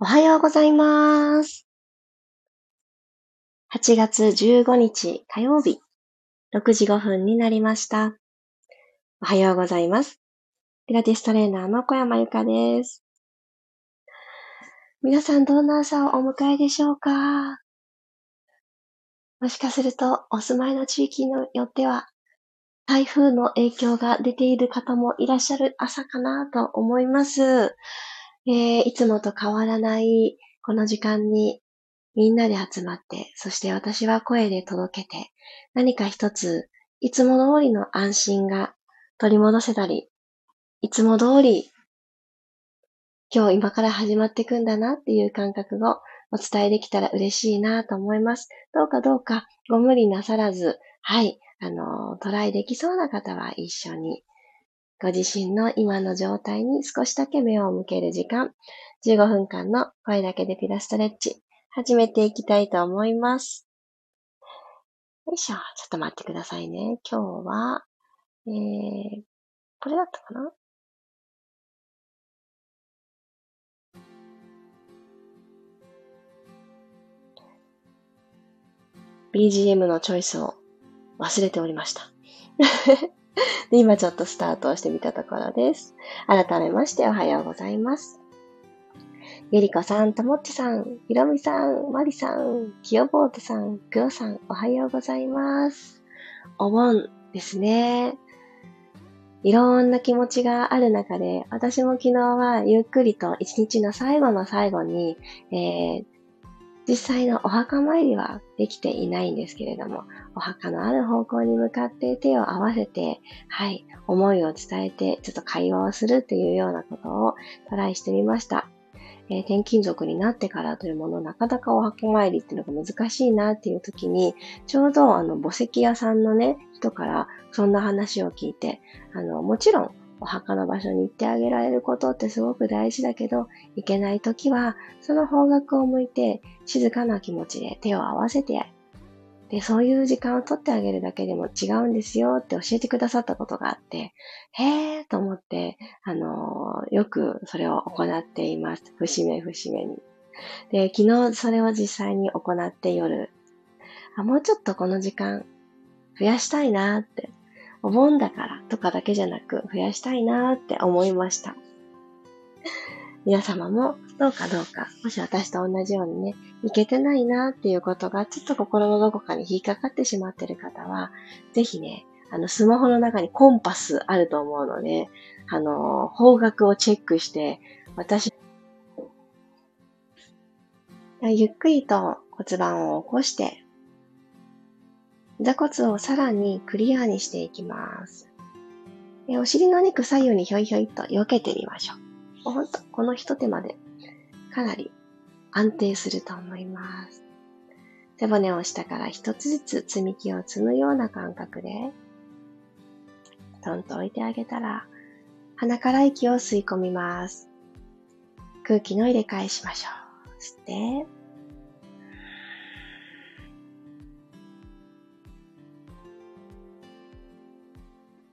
おはようございます。8月15日火曜日、6時5分になりました。おはようございます。ピラティストレーナーの小山由かです。皆さんどんな朝をお迎えでしょうか？もしかするとお住まいの地域によっては台風の影響が出ている方もいらっしゃる朝かなと思います。えー、いつもと変わらないこの時間にみんなで集まって、そして私は声で届けて、何か一つ、いつも通りの安心が取り戻せたり、いつも通り、今日今から始まっていくんだなっていう感覚をお伝えできたら嬉しいなと思います。どうかどうかご無理なさらず、はい、あの、トライできそうな方は一緒にご自身の今の状態に少しだけ目を向ける時間、15分間の声だけでピラストレッチ、始めていきたいと思います。よいしょ。ちょっと待ってくださいね。今日は、えー、これだったかな？BGM のチョイスを忘れておりました。で今ちょっとスタートをしてみたところです。改めましておはようございます。ゆりこさん、ともっちさん、ひろみさん、まりさん、きよぼーとさん、くろさん、おはようございます。お盆ですね。いろんな気持ちがある中で、私も昨日はゆっくりと一日の最後の最後に、えー、実際のお墓参りはできていないんですけれども、お墓のある方向に向かって手を合わせて、はい、思いを伝えて、ちょっと会話をするっていうようなことをトライしてみました。えー、転勤族になってからというもの、なかなかお墓参りっていうのが難しいなっていう時に、ちょうどあの墓石屋さんのね、人からそんな話を聞いて、あの、もちろんお墓の場所に行ってあげられることってすごく大事だけど、行けないときは、その方角を向いて静かな気持ちで手を合わせて、で、そういう時間を取ってあげるだけでも違うんですよって教えてくださったことがあって、へーと思って、あのー、よくそれを行っています。節目節目に。で、昨日それを実際に行って夜、あ、もうちょっとこの時間増やしたいなってお盆だからとかだけじゃなく増やしたいなって思いました。皆様もどうかどうか、もし私と同じようにね、いけてないなっていうことがちょっと心のどこかに引っかかってしまってる方は、ぜひね、あの、スマホの中にコンパスあると思うので、あの、方角をチェックして、私、ゆっくりと骨盤を起こして、座骨をさらにクリアにしていきます。お尻の肉左右にひょいひょいと避けてみましょう。ほんと、この一手間でかなり安定すると思います。背骨を下から一つずつ積み木を積むような感覚で、トンと置いてあげたら、鼻から息を吸い込みます。空気の入れ替えしましょう。吸って、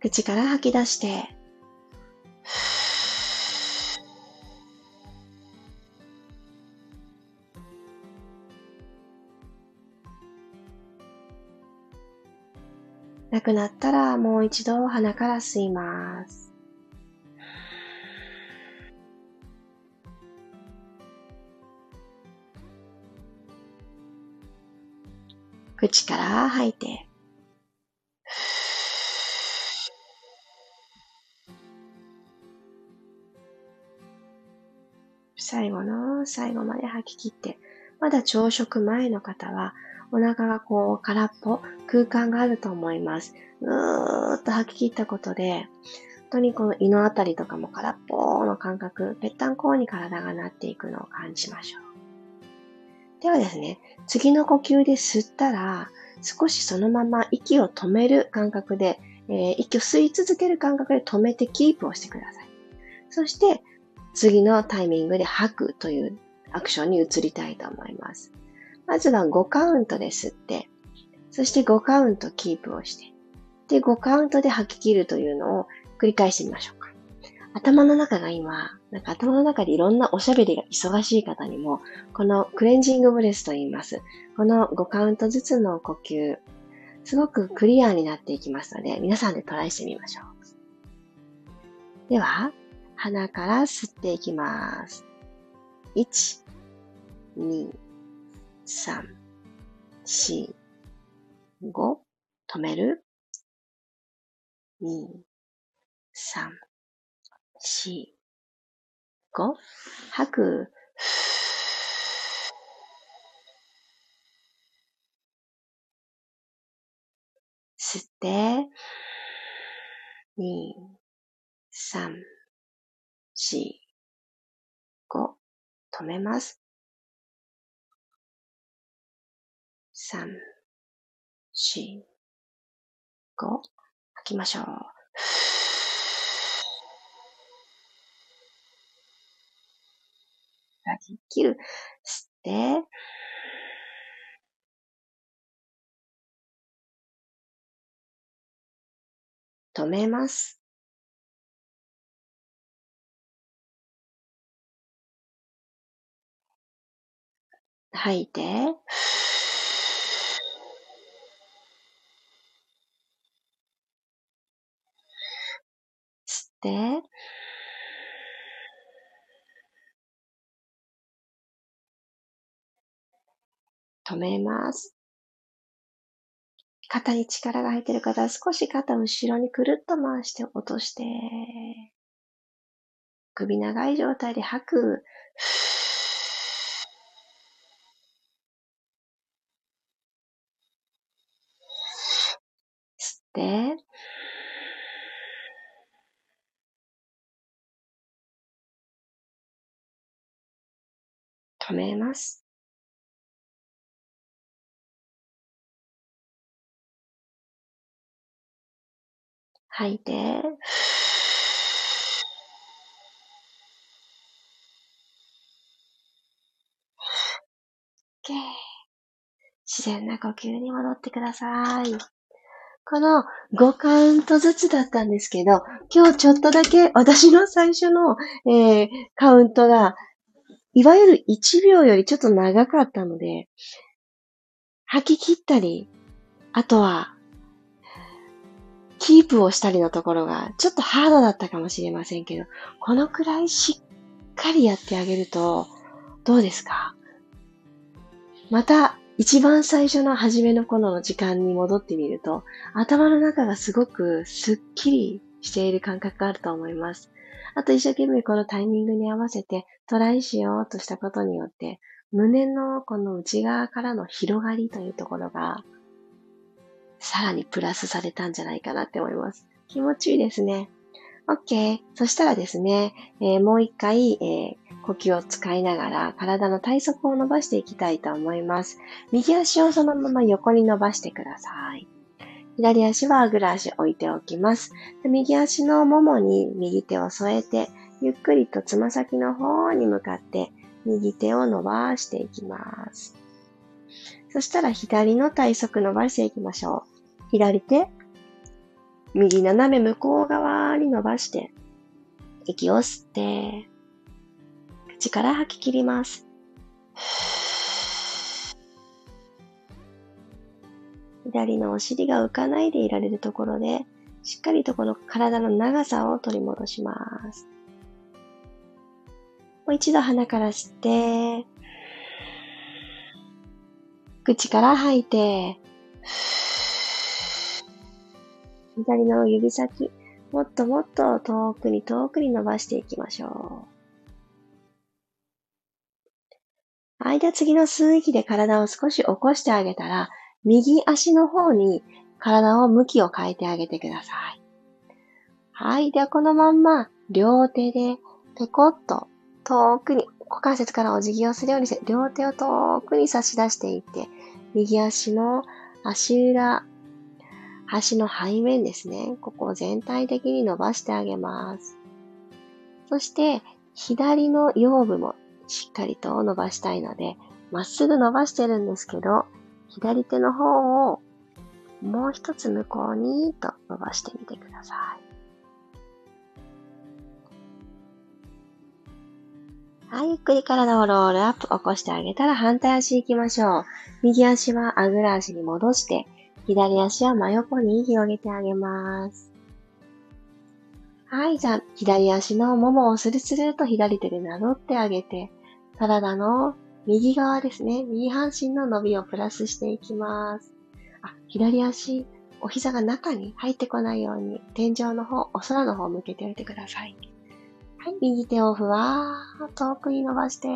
口から吐き出して、なくなったらもう一度鼻から吸います。口から吐いて、最後の最後まで吐き切って、まだ朝食前の方は、お腹がこう空っぽ、空間があると思います。うーっと吐き切ったことで、本当にこの胃のあたりとかも空っぽの感覚、ぺったんこに体がなっていくのを感じましょう。ではですね、次の呼吸で吸ったら、少しそのまま息を止める感覚で、えー、息を吸い続ける感覚で止めてキープをしてください。そして、次のタイミングで吐くというアクションに移りたいと思います。まずは5カウントで吸って、そして5カウントキープをして、で、5カウントで吐き切るというのを繰り返してみましょうか。頭の中が今、なんか頭の中でいろんなおしゃべりが忙しい方にも、このクレンジングブレスと言います。この5カウントずつの呼吸、すごくクリアになっていきますので、皆さんでトライしてみましょう。では、鼻から吸っていきます。1、2、3、4、5、止める。2、3、4、5、吐く。吸って、2、3、4、5、止めます。3、4、5、吐きましょう。吐き切る。吸って、止めます。吐いて、吸って、止めます。肩に力が入っている方は少し肩を後ろにくるっと回して落として、首長い状態で吐く。吸って、止めます。吐いて、OK。自然な呼吸に戻ってください。この5カウントずつだったんですけど、今日ちょっとだけ私の最初の、えー、カウントが、いわゆる1秒よりちょっと長かったので、吐き切ったり、あとはキープをしたりのところがちょっとハードだったかもしれませんけど、このくらいしっかりやってあげると、どうですか？また、一番最初の初めの頃の時間に戻ってみると、頭の中がすごくスッキリしている感覚があると思います。あと一生懸命このタイミングに合わせてトライしようとしたことによって、胸のこの内側からの広がりというところがさらにプラスされたんじゃないかなって思います。気持ちいいですね。OK。そしたらですね、えー、もう一回、えー、呼吸を使いながら体の体側を伸ばしていきたいと思います。右足をそのまま横に伸ばしてください。左足はあぐら足置いておきます。右足のももに右手を添えて、ゆっくりとつま先の方に向かって右手を伸ばしていきます。そしたら左の体側伸ばしていきましょう。左手、右斜め向こう側に伸ばして、息を吸って、口から吐き切ります。左のお尻が浮かないでいられるところで、しっかりとこの体の長さを取り戻します。もう一度鼻から吸って、口から吐いて、左の指先、もっともっと遠くに遠くに伸ばしていきましょう。はい。では次の吸う息で体を少し起こしてあげたら、右足の方に体を向きを変えてあげてください。はい。ではこのまんま、両手でペコッと遠くに股関節からお辞儀をするようにして、両手を遠くに差し出していって、右足の足裏、足の背面ですね。ここを全体的に伸ばしてあげます。そして、左の腰部もしっかりと伸ばしたいので、まっすぐ伸ばしてるんですけど、左手の方をもう一つ向こうにと伸ばしてみてください。はい、ゆっくり体をロールアップ起こしてあげたら反対足行きましょう。右足はあぐら足に戻して、左足は真横に広げてあげます。はい、じゃあ、左足のももをスルスルと左手でなぞってあげて、体の右側ですね、右半身の伸びをプラスしていきます。あ、左足、お膝が中に入ってこないように、天井の方、お空の方を向けておいてください。はい、右手をふわーっと遠くに伸ばして、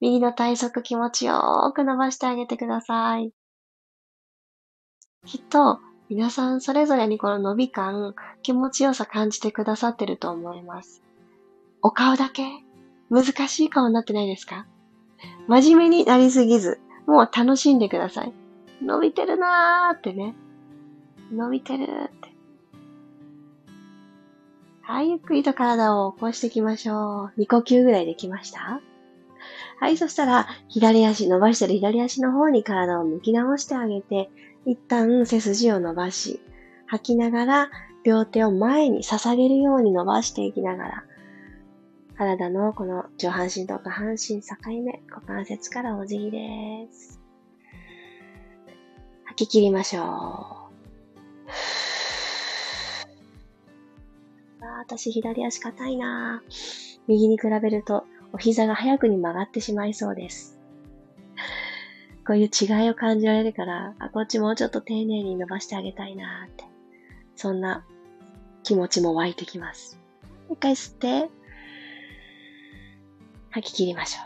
右の体側気持ちよく伸ばしてあげてください。きっと、皆さんそれぞれにこの伸び感、気持ちよさ感じてくださってると思います。お顔だけ？難しい顔になってないですか？真面目になりすぎず、もう楽しんでください。伸びてるなーってね。伸びてるって。はい、ゆっくりと体を起こしていきましょう。2呼吸ぐらいできました？はい、そしたら、左足、伸ばしてる左足の方に体を向き直してあげて、一旦背筋を伸ばし、吐きながら、両手を前に捧げるように伸ばしていきながら、体のこの上半身と下半身境目、股関節からお辞儀です。吐き切りましょう。私左足硬いな右に比べるとお膝が早くに曲がってしまいそうです。こういう違いを感じられるから、あ、こっちもうちょっと丁寧に伸ばしてあげたいなって。そんな気持ちも湧いてきます。一回吸って、吐き切りましょう。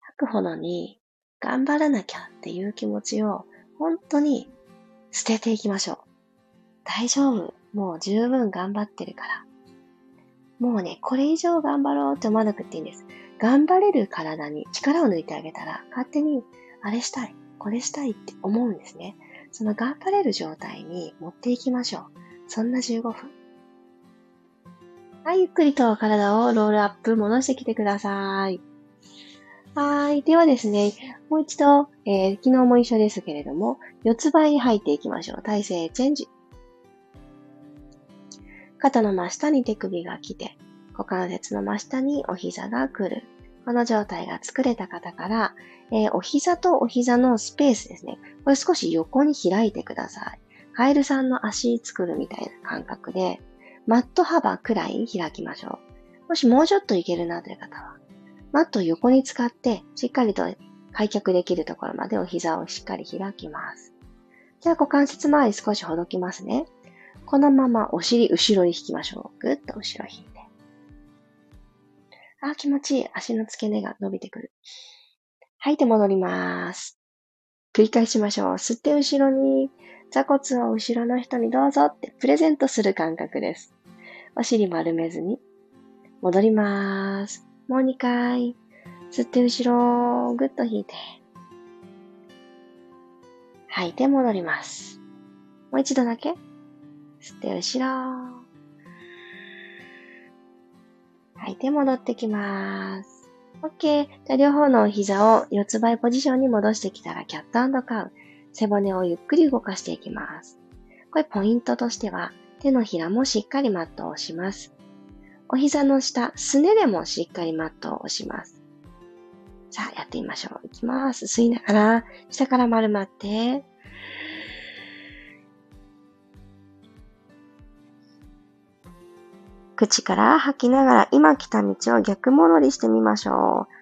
吐くほどに頑張らなきゃっていう気持ちを本当に捨てていきましょう。大丈夫。もう十分頑張ってるから。もうね、これ以上頑張ろうって思わなくていいんです。頑張れる体に力を抜いてあげたら、勝手に、あれしたい、これしたいって思うんですね。その頑張れる状態に持っていきましょう。そんな15分。はい、ゆっくりと体をロールアップ戻してきてください。はい。ではですね、もう一度、えー、昨日も一緒ですけれども、四つ倍に入っていきましょう。体勢チェンジ。肩の真下に手首が来て、股関節の真下にお膝が来る。この状態が作れた方から、えー、お膝とお膝のスペースですね。これ少し横に開いてください。カエルさんの足作るみたいな感覚で、マット幅くらい開きましょう。もしもうちょっといけるなという方は、マットを横に使って、しっかりと開脚できるところまでお膝をしっかり開きます。じゃあ股関節周り少しほどきますね。このままお尻後ろに引きましょう。ぐっと後ろ引いて。あ、気持ちいい。足の付け根が伸びてくる。吐いて戻ります。繰り返しましょう。吸って後ろに、座骨を後ろの人にどうぞってプレゼントする感覚です。お尻丸めずに。戻ります。もう2回。吸って後ろ、ぐっと引いて。吐いて戻ります。もう一度だけ。吸って後ろ。吐いて戻ってきます。OK。じゃあ両方の膝を四つ倍ポジションに戻してきたらキャットカウ。背骨をゆっくり動かしていきます。これポイントとしては手のひらもしっかりマットを押します。お膝の下、すねでもしっかりマットを押します。さあ、やってみましょう。いきます。吸いながら、下から丸まって、口から吐きながら今来た道を逆戻りしてみましょう。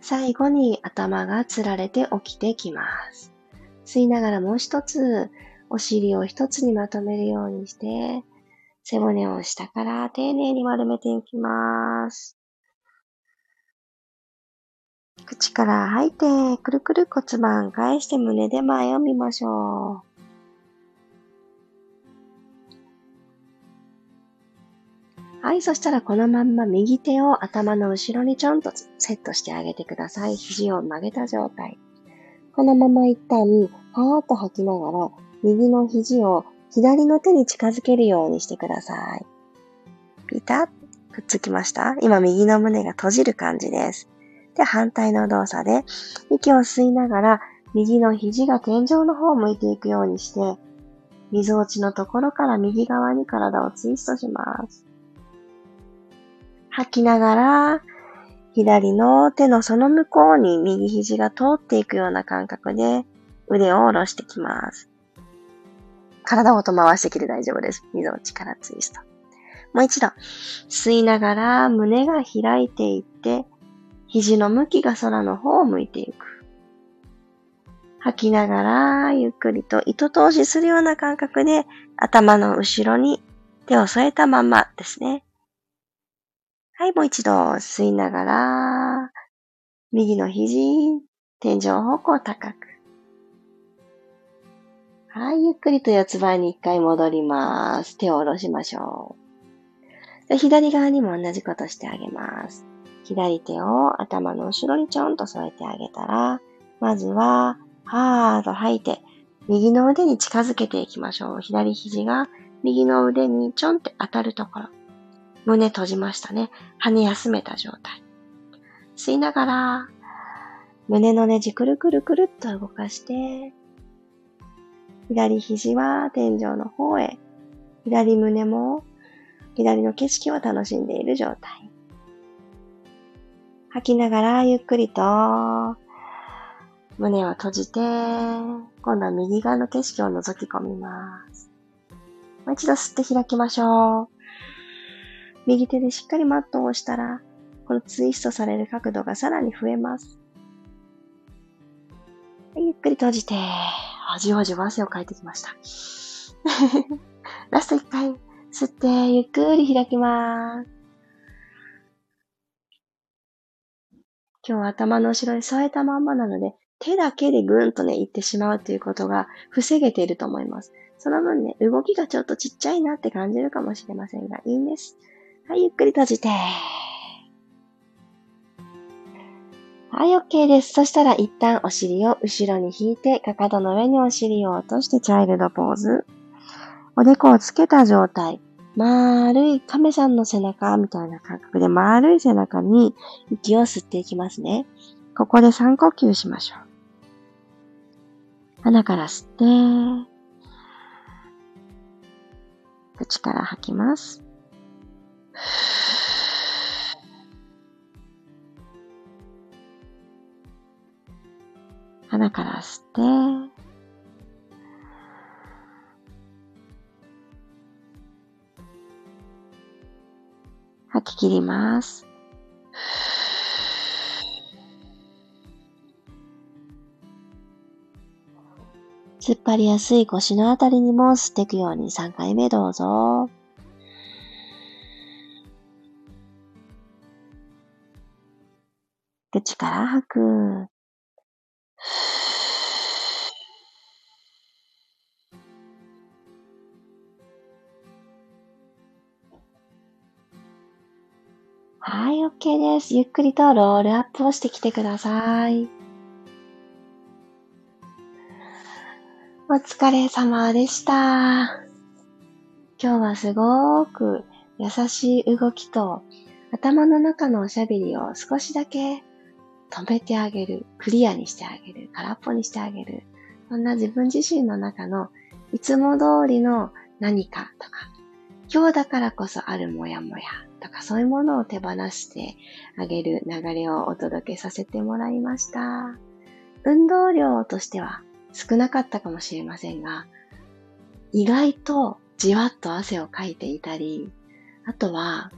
最後に頭がつられて起きてきます。吸いながらもう一つ、お尻を一つにまとめるようにして、背骨を下から丁寧に丸めていきます。口から吐いて、くるくる骨盤返して胸で前を見ましょう。はい、そしたらこのまんま右手を頭の後ろにちょんとセットしてあげてください。肘を曲げた状態。このまま一旦、はーっと吐きながら、右の肘を左の手に近づけるようにしてください。ピタッ、くっつきました今右の胸が閉じる感じです。て反対の動作で、息を吸いながら、右の肘が天井の方を向いていくようにして、溝落ちのところから右側に体をツイストします。吐きながら、左の手のその向こうに右肘が通っていくような感覚で腕を下ろしてきます。体をと回してきて大丈夫です。溝落ちからツイスト。もう一度、吸いながら胸が開いていって、肘の向きが空の方を向いていく。吐きながら、ゆっくりと糸通しするような感覚で、頭の後ろに手を添えたままですね。はい、もう一度吸いながら、右の肘、天井方向高く。はい、ゆっくりと四つ倍に一回戻ります。手を下ろしましょう。で左側にも同じことしてあげます。左手を頭の後ろにちょんと添えてあげたら、まずは、はーと吐いて、右の腕に近づけていきましょう。左肘が右の腕にちょんって当たるところ。胸閉じましたね。羽休めた状態。吸いながら、胸のネジくるくるくるっと動かして、左肘は天井の方へ、左胸も左の景色を楽しんでいる状態。吐きながらゆっくりと胸を閉じて、今度は右側の景色を覗き込みます。もう一度吸って開きましょう。右手でしっかりマットを押したら、このツイストされる角度がさらに増えます。ゆっくり閉じて、おじわじわ汗をかいてきました。ラスト一回吸って、ゆっくり開きます。今日は頭の後ろに添えたまんまなので、手だけでぐんとね、行ってしまうということが防げていると思います。その分ね、動きがちょっとちっちゃいなって感じるかもしれませんが、いいんです。はい、ゆっくり閉じて。はい、OK です。そしたら一旦お尻を後ろに引いて、かかとの上にお尻を落としてチャイルドポーズ。おでこをつけた状態。丸い亀さんの背中みたいな感覚で丸い背中に息を吸っていきますね。ここで3呼吸しましょう。鼻から吸って、口から吐きます。鼻から吸って、吐き切ります。突っ張りやすい腰のあたりにも吸っていくように3回目どうぞ。から吐く。はい、OK です。ゆっくりとロールアップをしてきてください。お疲れ様でした。今日はすごく優しい動きと頭の中のおしゃべりを少しだけ止めてあげる、クリアにしてあげる、空っぽにしてあげる。そんな自分自身の中のいつも通りの何かとか、今日だからこそあるもやもやとかそういうものを手放してあげる流れをお届けさせてもらいました。運動量としては少なかったかもしれませんが、意外とじわっと汗をかいていたり、あとは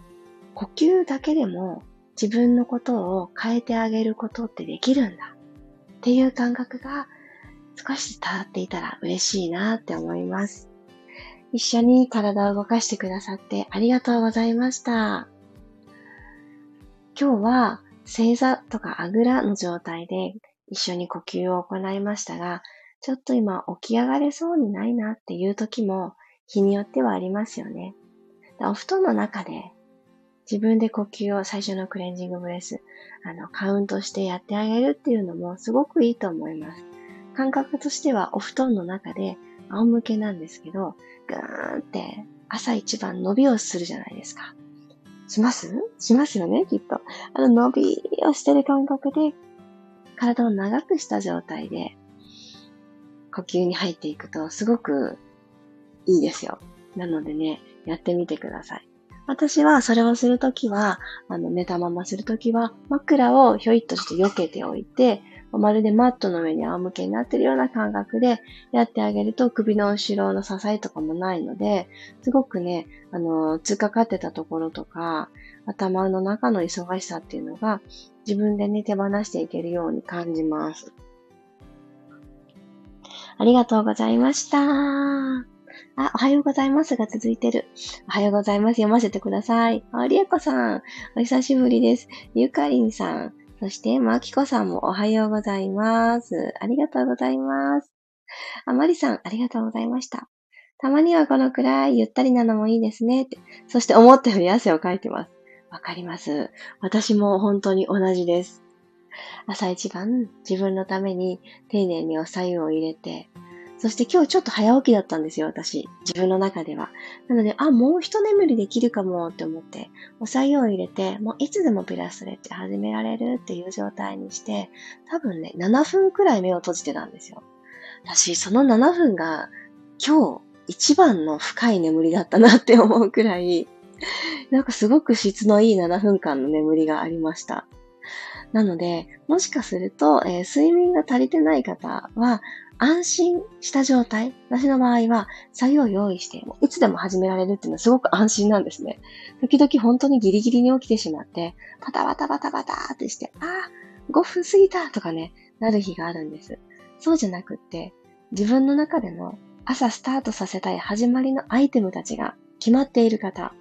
呼吸だけでも自分のことを変えてあげることってできるんだっていう感覚が少し伝わっていたら嬉しいなって思います。一緒に体を動かしてくださってありがとうございました。今日は正座とかあぐらの状態で一緒に呼吸を行いましたが、ちょっと今起き上がれそうにないなっていう時も日によってはありますよね。お布団の中で自分で呼吸を最初のクレンジングブレス、あの、カウントしてやってあげるっていうのもすごくいいと思います。感覚としてはお布団の中で仰向けなんですけど、ぐーんって朝一番伸びをするじゃないですか。します？しますよね、きっと。あの、伸びをしてる感覚で、体を長くした状態で、呼吸に入っていくと、すごくいいですよ。なのでね、やってみてください。私はそれをするときは、あの、寝たままするときは、枕をひょいっとして避けておいて、まるでマットの上に仰向けになってるような感覚でやってあげると首の後ろの支えとかもないので、すごくね、あの、突っかかってたところとか、頭の中の忙しさっていうのが自分でね、手放していけるように感じます。ありがとうございました。あ、おはようございますが続いてる。おはようございます。読ませてください。あ、りえこさん、お久しぶりです。ゆかりんさん、そして、まきこさんもおはようございます。ありがとうございます。あまりさん、ありがとうございました。たまにはこのくらいゆったりなのもいいですね。って。そして思ったより汗をかいてます。わかります。私も本当に同じです。朝一番自分のために丁寧にお白湯を入れて、そして今日ちょっと早起きだったんですよ、私。自分の中では。なので、あ、もう一眠りできるかもって思って、お白湯を入れて、もういつでもピラストレッチ始められるっていう状態にして、多分ね、7分くらい目を閉じてたんですよ。私、その7分が今日一番の深い眠りだったなって思うくらい、なんかすごく質のいい7分間の眠りがありました。なので、もしかすると、えー、睡眠が足りてない方は、安心した状態？私の場合は、作業を用意して、いつでも始められるっていうのはすごく安心なんですね。時々本当にギリギリに起きてしまって、パタバタバタバタってして、ああ、5分過ぎたとかね、なる日があるんです。そうじゃなくって、自分の中での朝スタートさせたい始まりのアイテムたちが決まっている方。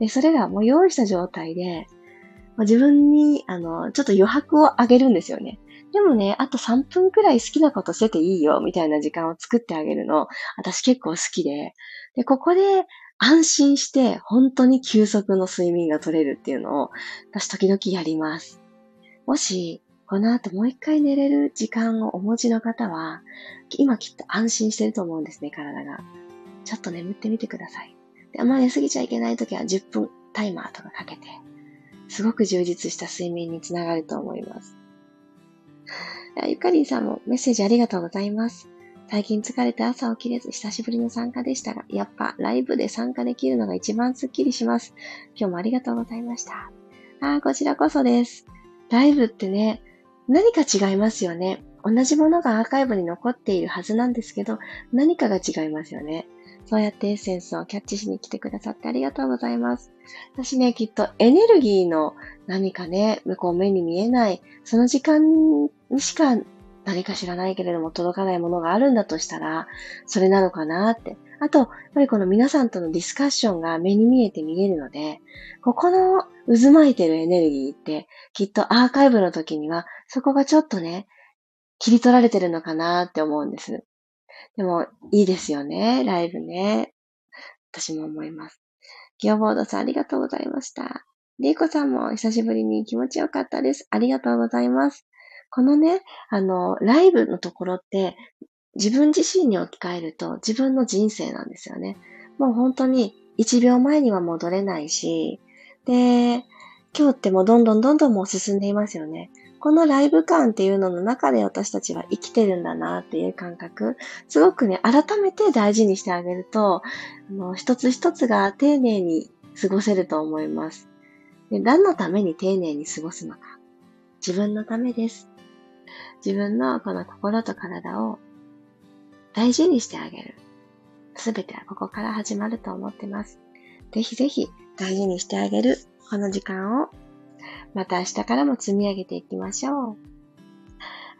でそれらもう用意した状態で、自分に、あの、ちょっと余白をあげるんですよね。でもね、あと3分くらい好きなことしてていいよ、みたいな時間を作ってあげるの、私結構好きで。で、ここで安心して、本当に休息の睡眠が取れるっていうのを、私時々やります。もし、この後もう一回寝れる時間をお持ちの方は、今きっと安心してると思うんですね、体が。ちょっと眠ってみてください。で、あんま寝すぎちゃいけないときは10分タイマーとかかけて、すごく充実した睡眠につながると思います。ゆかりんさんもメッセージありがとうございます。最近疲れて朝起きれず久しぶりの参加でしたが、やっぱライブで参加できるのが一番スッキリします。今日もありがとうございました。ああ、こちらこそです。ライブってね、何か違いますよね。同じものがアーカイブに残っているはずなんですけど、何かが違いますよね。そうやってエッセンスをキャッチしに来てくださってありがとうございます。私ね、きっとエネルギーの何かね、向こう目に見えない、その時間にしか何か知らないけれども届かないものがあるんだとしたら、それなのかなって。あと、やっぱりこの皆さんとのディスカッションが目に見えて見えるので、ここの渦巻いてるエネルギーって、きっとアーカイブの時には、そこがちょっとね、切り取られてるのかなって思うんです。でも、いいですよね、ライブね。私も思います。ギオボードさんありがとうございました。リーコさんも久しぶりに気持ちよかったです。ありがとうございます。このね、あの、ライブのところって、自分自身に置き換えると自分の人生なんですよね。もう本当に1秒前には戻れないし、で、今日ってもうどんどんどんどんもう進んでいますよね。このライブ感っていうのの中で私たちは生きてるんだなっていう感覚、すごくね、改めて大事にしてあげると、あの一つ一つが丁寧に過ごせると思います。で何のために丁寧に過ごすのか。自分のためです。自分のこの心と体を大事にしてあげる。すべてはここから始まると思ってます。ぜひぜひ大事にしてあげるこの時間をまた明日からも積み上げていきましょう。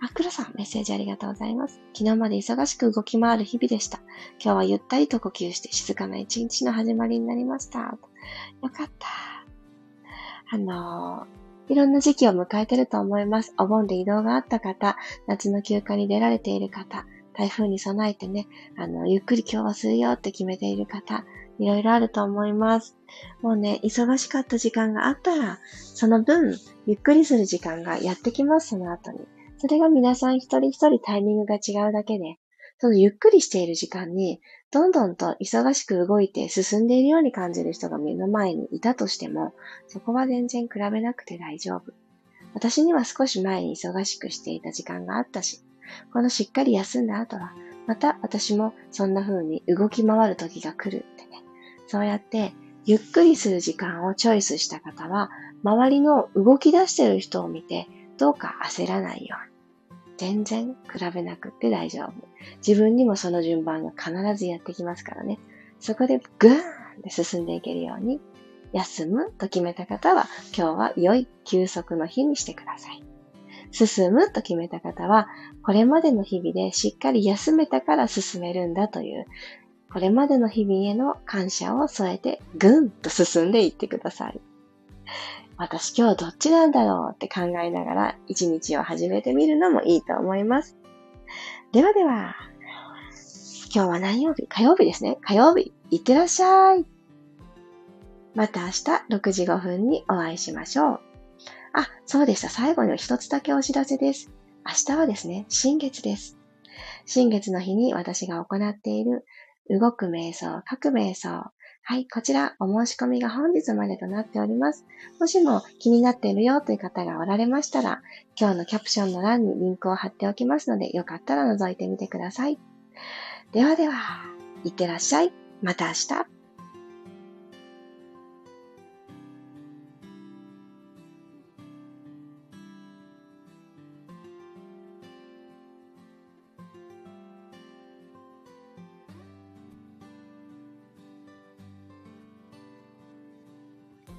あ、黒さん、メッセージありがとうございます。昨日まで忙しく動き回る日々でした。今日はゆったりと呼吸して静かな一日の始まりになりました。よかった。あのー、いろんな時期を迎えてると思います。お盆で移動があった方、夏の休暇に出られている方、台風に備えてね、あの、ゆっくり今日はするよって決めている方、いろいろあると思います。もうね、忙しかった時間があったら、その分、ゆっくりする時間がやってきます、その後に。それが皆さん一人一人タイミングが違うだけで、そのゆっくりしている時間に、どんどんと忙しく動いて進んでいるように感じる人が目の前にいたとしても、そこは全然比べなくて大丈夫。私には少し前に忙しくしていた時間があったし、このしっかり休んだ後は、また私もそんな風に動き回る時が来るってね。そうやってゆっくりする時間をチョイスした方は、周りの動き出してる人を見て、どうか焦らないように。全然比べなくって大丈夫。自分にもその順番が必ずやってきますからね。そこでグーンって進んでいけるように、休むと決めた方は、今日は良い休息の日にしてください。進むと決めた方は、これまでの日々でしっかり休めたから進めるんだという、これまでの日々への感謝を添えて、ぐんと進んでいってください。私今日どっちなんだろうって考えながら一日を始めてみるのもいいと思います。ではでは、今日は何曜日？火曜日ですね。火曜日、いってらっしゃい。また明日6時5分にお会いしましょう。あ、そうでした。最後に一つだけお知らせです。明日はですね、新月です。新月の日に私が行っている動く瞑想、書く瞑想。はい、こちらお申し込みが本日までとなっております。もしも気になっているよという方がおられましたら、今日のキャプションの欄にリンクを貼っておきますので、よかったら覗いてみてください。ではでは、いってらっしゃい。また明日。